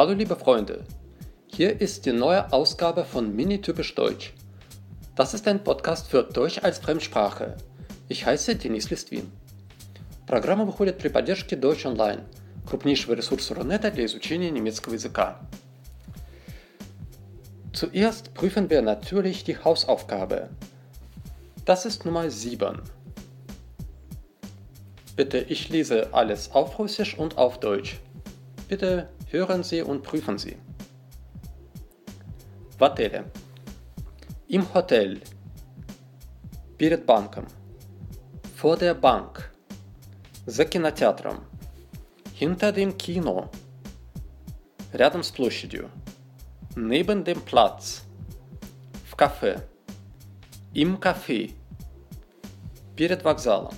Hallo liebe Freunde, hier ist die neue Ausgabe von Mini-Typisch Deutsch. Das ist ein Podcast für Deutsch als Fremdsprache. Ich heiße Денис Листвин. Программа выходит при поддержке Deutsch Online, крупнейшего ресурса Рунета для изучения немецкого языка. Zuerst prüfen wir natürlich die Hausaufgabe. Das ist Nummer 7. Bitte, ich lese alles auf Russisch und auf Deutsch. Bitte hören Sie und prüfen Sie. В отеле. Im Hotel. Перед банком. Vor der Bank. За кинотеатром. Hinter dem Kino. Рядом с площадью. Neben dem Platz. В кафе. Im Café. Перед вокзалом.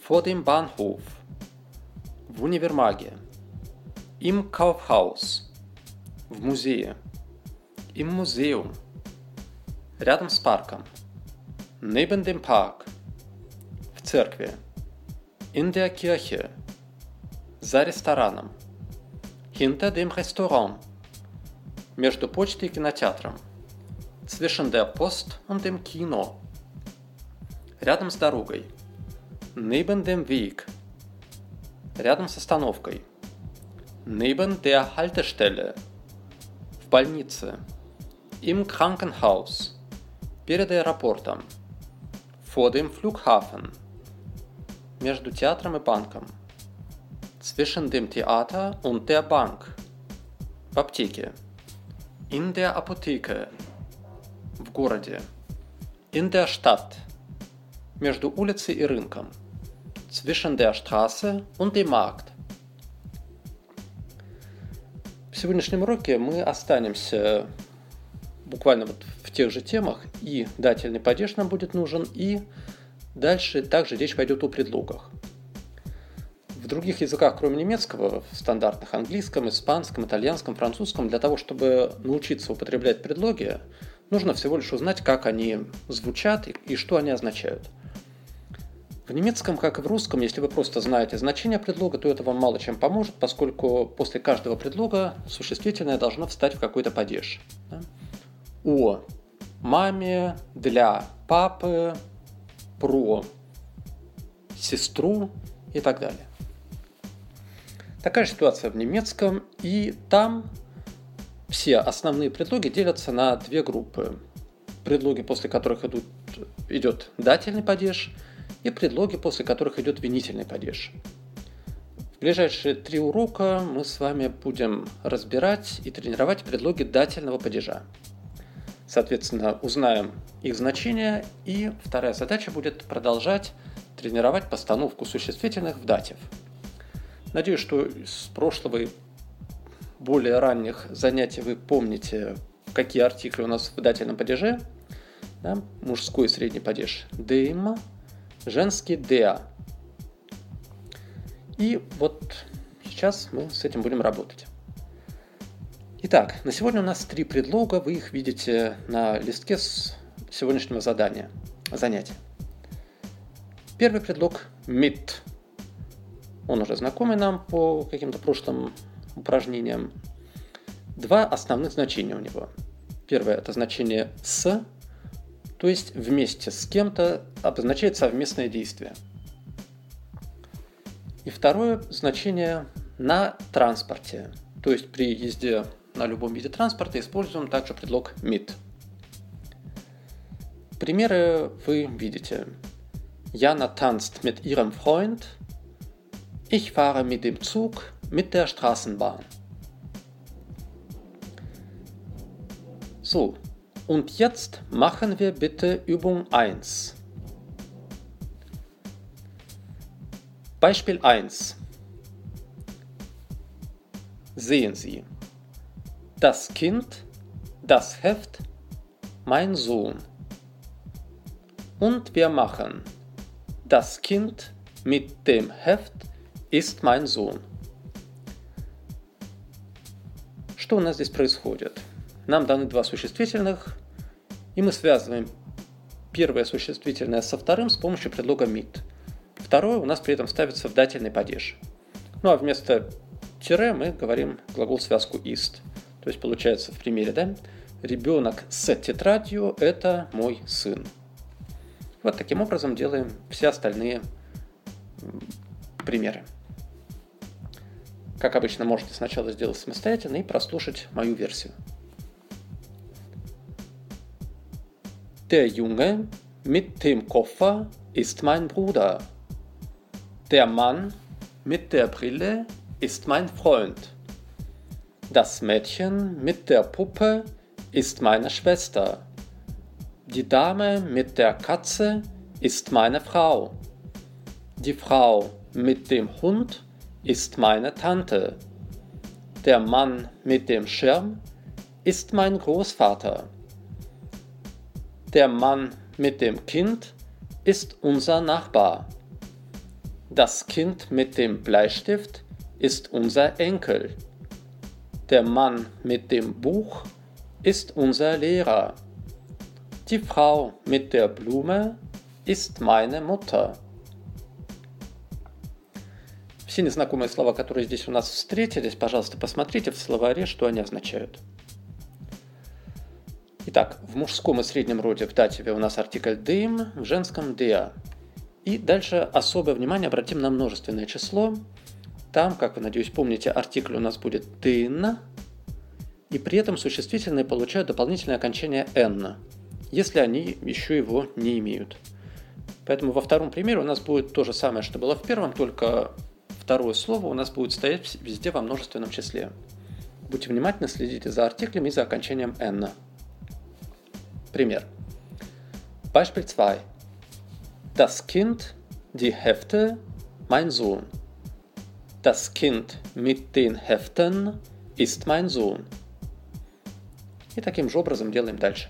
Vor dem Bahnhof. В универмаге. Im Kaufhaus. В музее. Im Museum. Рядом с парком. Neben dem Park. В церкви. In der Kirche. За рестораном. Hinter dem Restaurant. Между почтой и кинотеатром. Zwischen der Post und dem Kino. Рядом с дорогой. Neben dem Weg. Рядом с остановкой. Neben der Haltestelle. В больнице. Im Krankenhaus. Перед аэропортом. Vor dem Flughafen. Между театром и банком. Zwischen dem Theater und der Bank. В аптеке. In der Apotheke. В городе. In der Stadt. Между улицей и рынком. Zwischen der Straße und dem Markt. В сегодняшнем уроке мы останемся буквально вот в тех же темах, и дательный падеж нам будет нужен, и дальше также речь пойдет о предлогах. В других языках, кроме немецкого, в стандартных английском, испанском, итальянском, французском, для того, чтобы научиться употреблять предлоги, нужно всего лишь узнать, как они звучат и, и что они означают – в немецком, как и в русском, если вы просто знаете значение предлога, то это вам мало чем поможет, поскольку после каждого предлога существительное должно встать в какой-то падеж. Да? О маме, для папы, про сестру и так далее. Такая ситуация в немецком, и там все основные предлоги делятся на две группы. Предлоги, после которых идут, идет дательный падеж – и предлоги, после которых идет винительный падеж. В ближайшие три урока мы с вами будем разбирать и тренировать предлоги дательного падежа. Соответственно, узнаем их значение, и вторая задача будет продолжать тренировать постановку существительных в датив. Надеюсь, что с прошлого и более ранних занятий вы помните, какие артикли у нас в дательном падеже. Да? Мужской средний падеж – dem, женский der. И вот сейчас мы с этим будем работать. Итак, на сегодня у нас три предлога, вы их видите на листке с сегодняшнего задания, занятия. Первый предлог mit. Он уже знакомый нам по каким-то прошлым упражнениям. Два основных значения у него. Первое – это значение с, то есть вместе с кем-то обозначает совместное действие. И второе значение на транспорте, то есть при езде на любом виде транспорта используем также предлог mit. Примеры вы видите. Jana tanzt mit ihrem Freund. Ich fahre mit dem Zug mit der Straßenbahn. So, und jetzt machen wir bitte Übung 1. Beispiel 1. Sehen Sie. Das Kind, das Heft, mein Sohn. Und wir machen. Das Kind mit dem Heft ist mein Sohn. Что у нас здесь происходит? нам даны два существительных, и мы связываем первое существительное со вторым с помощью предлога mit. Второе у нас при этом ставится в дательный падеж. Ну а вместо тире мы говорим глагол связку ist. То есть получается в примере, да, ребенок с тетрадью – это мой сын. Вот таким образом делаем все остальные примеры. Как обычно, можете сначала сделать самостоятельно и прослушать мою версию. Der Junge mit dem Koffer ist mein Bruder. Der Mann mit der Brille ist mein Freund. Das Mädchen mit der Puppe ist meine Schwester. Die Dame mit der Katze ist meine Frau. Die Frau mit dem Hund ist meine Tante. Der Mann mit dem Schirm ist mein Großvater. Der Mann mit dem Kind ist unser Nachbar. Das Kind mit dem Bleistift ist unser Enkel. Der Mann mit dem Buch ist unser Lehrer. Die Frau mit der Blume ist meine Mutter. Все незнакомые слова, которые здесь у нас встретились, пожалуйста, посмотрите в словаре, что они означают. Итак, в мужском и среднем роде в дативе у нас артикль «dem», в женском «der». И дальше особое внимание обратим на множественное число. Там, как вы, надеюсь, помните, артикль у нас будет «den», и при этом существительные получают дополнительное окончание «n», если они еще его не имеют. Поэтому во втором примере у нас будет то же самое, что было в первом, только второе слово у нас будет стоять везде во множественном числе. Будьте внимательны, следите за артиклем и за окончанием «n». Пример. Beispiel 2. Das Kind, die Hefte, mein Sohn. Das Kind mit den Heften ist mein Sohn. И таким же образом делаем дальше.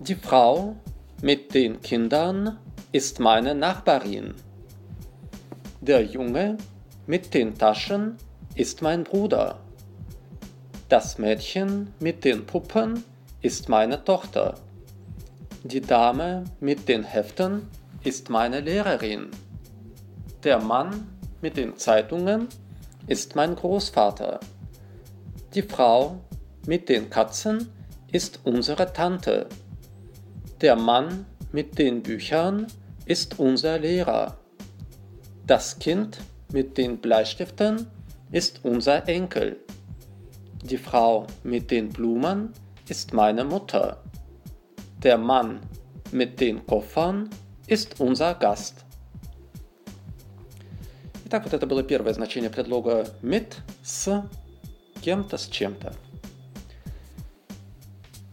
Die Frau mit den Kindern ist meine Nachbarin. Der Junge mit den Taschen ist mein Bruder. Das Mädchen mit den Puppen ist meine Tochter. Die Dame mit den Heften ist meine Lehrerin. Der Mann mit den Zeitungen ist mein Großvater. Die Frau mit den Katzen ist unsere Tante. Der Mann mit den Büchern ist unser Lehrer. Das Kind mit den Bleistiften ist unser Enkel. Die Frau mit den Blumen ist meine Mutter. Der Mann mit den Koffern ist unser Gast. Итак, вот это было первое значение предлога mit с кем-то, с чем-то.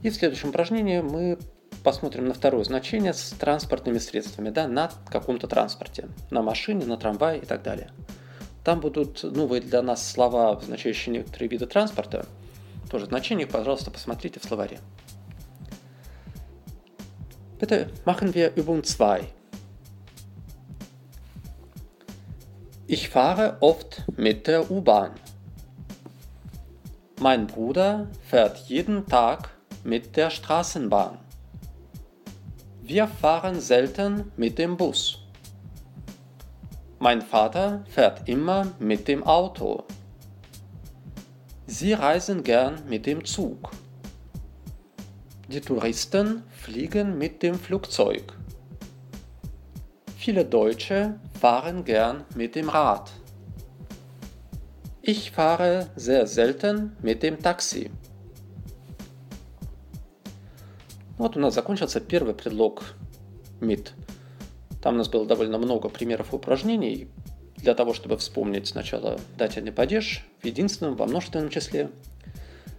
И в следующем упражнении мы посмотрим на второе значение с транспортными средствами, да, на каком-то транспорте, на машине, на трамвае и так далее. Там будут новые для нас слова, означающие некоторые виды транспорта. Тоже значение, пожалуйста, посмотрите в словаре. Bitte machen wir Übung 2. Ich fahre oft mit der U-Bahn. Mein Bruder fährt jeden Tag mit der Straßenbahn. Wir fahren selten mit dem Bus. Mein Vater fährt immer mit dem Auto. Sie reisen gern mit dem Zug. Die Touristen fliegen mit dem Flugzeug. Viele Deutsche fahren gern mit dem Rad. Ich fahre sehr selten mit dem Taxi. Вот у нас закончился первый предлог mit. Там у нас было довольно много примеров упражнений для того, чтобы вспомнить сначала дательный падеж в единственном, во множественном числе.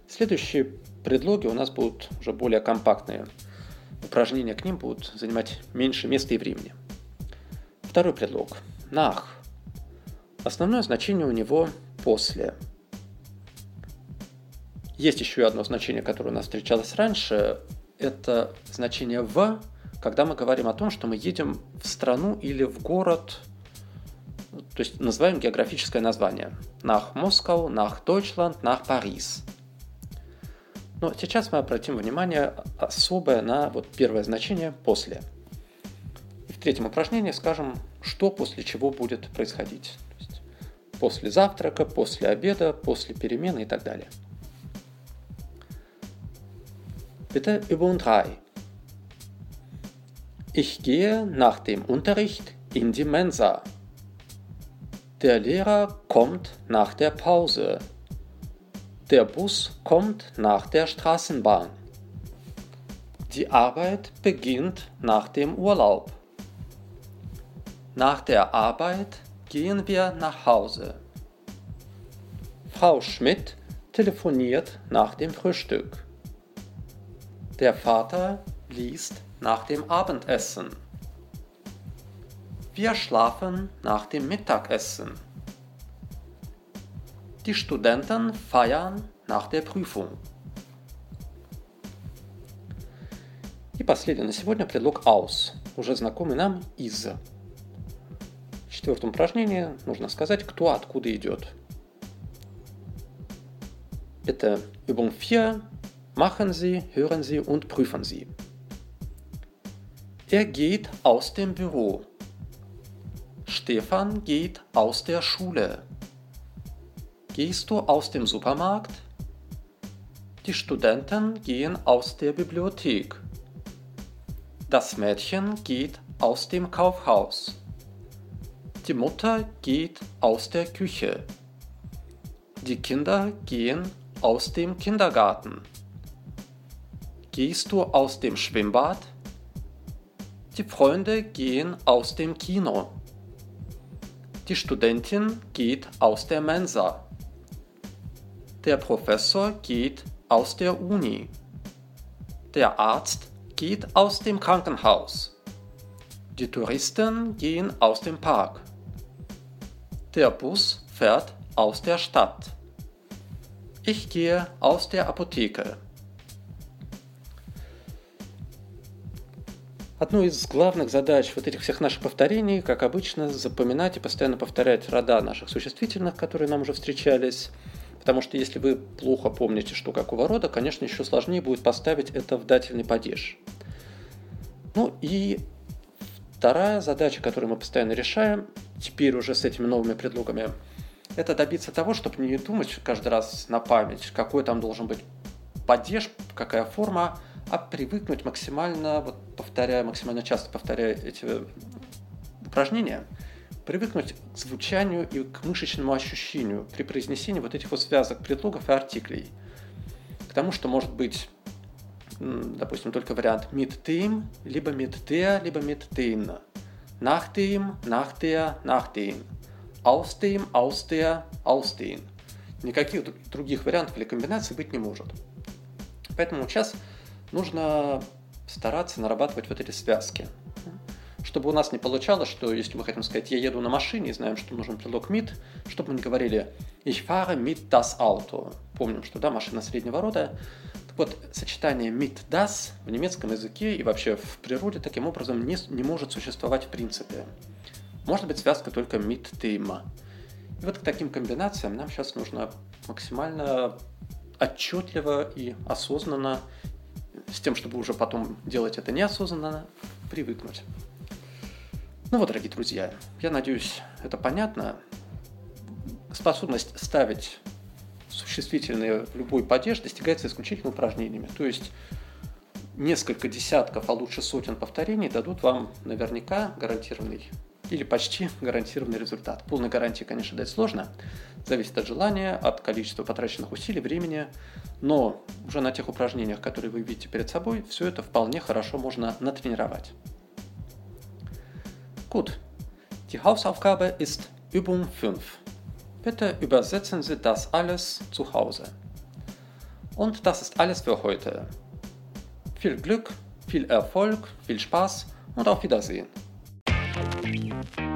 Следующие предлоги у нас будут уже более компактные. Упражнения к ним будут занимать меньше места и времени. Второй предлог. Nach. Основное значение у него после. Есть еще одно значение, которое у нас встречалось раньше это значение «в», когда мы говорим о том, что мы едем в страну или в город, то есть называем географическое название. Nach Moskau, nach Deutschland, nach Paris. Но сейчас мы обратим внимание особое на вот первое значение «после». И в третьем упражнении скажем, что после чего будет происходить. После завтрака, после обеда, после перемены и так далее. Bitte Übung 3. Ich gehe nach dem Unterricht in die Mensa. Der Lehrer kommt nach der Pause. Der Bus kommt nach der Straßenbahn. Die Arbeit beginnt nach dem Urlaub. Nach der Arbeit gehen wir nach Hause. Frau Schmidt telefoniert nach dem Frühstück. Der Vater liest nach dem Abendessen. Wir schlafen nach dem Mittagessen. Die Studenten feiern nach der Prüfung. И последний на сегодня предлог aus, уже знакомый нам из. В четвертом упражнении нужно сказать, кто откуда идет. Это Übung 4. Machen Sie, hören Sie und prüfen Sie. Er geht aus dem Büro. Stefan geht aus der Schule. Gehst du aus dem Supermarkt? Die Studenten gehen aus der Bibliothek. Das Mädchen geht aus dem Kaufhaus. Die Mutter geht aus der Küche. Die Kinder gehen aus dem Kindergarten. Gehst du aus dem Schwimmbad? Die Freunde gehen aus dem Kino. Die Studentin geht aus der Mensa. Der Professor geht aus der Uni. Der Arzt geht aus dem Krankenhaus. Die Touristen gehen aus dem Park. Der Bus fährt aus der Stadt. Ich gehe aus der Apotheke. Одну из главных задач вот этих всех наших повторений, как обычно, запоминать и постоянно повторять рода наших существительных, которые нам уже встречались, Потому что если вы плохо помните, что какого рода, конечно, еще сложнее будет поставить это в дательный падеж. Ну и вторая задача, которую мы постоянно решаем, теперь уже с этими новыми предлогами, это добиться того, чтобы не думать каждый раз на память, какой там должен быть падеж, какая форма, а привыкнуть максимально, вот повторяя, максимально часто повторяя эти упражнения – привыкнуть к звучанию и к мышечному ощущению при произнесении вот этих вот связок предлогов и артиклей. К тому, что может быть, допустим, только вариант mit dem, либо mit der, либо mit den. Nach dem, nach der, nach den. Aus dem, aus der, aus den. Никаких других вариантов или комбинаций быть не может. Поэтому сейчас нужно стараться нарабатывать вот эти связки чтобы у нас не получалось, что если мы хотим сказать «я еду на машине» и знаем, что нужен предлог mit, чтобы мы не говорили «ich fahre mit das Auto». Помним, что да, машина среднего рода. Так вот, сочетание mit das в немецком языке и вообще в природе таким образом не, не может существовать в принципе. Может быть связка только mit dem. И вот к таким комбинациям нам сейчас нужно максимально отчетливо и осознанно, с тем, чтобы уже потом делать это неосознанно, привыкнуть. Ну вот, дорогие друзья, я надеюсь, это понятно. Способность ставить существительные в любой падеж достигается исключительно упражнениями. То есть несколько десятков, а лучше сотен повторений дадут вам наверняка гарантированный или почти гарантированный результат. Полной гарантии, конечно, дать сложно. Зависит от желания, от количества потраченных усилий, времени. Но уже на тех упражнениях, которые вы видите перед собой, все это вполне хорошо можно натренировать. Gut, die Hausaufgabe ist Übung 5. Bitte übersetzen Sie das alles zu Hause. Und das ist alles für heute. Viel Glück, viel Erfolg, viel Spaß und auf Wiedersehen. soon.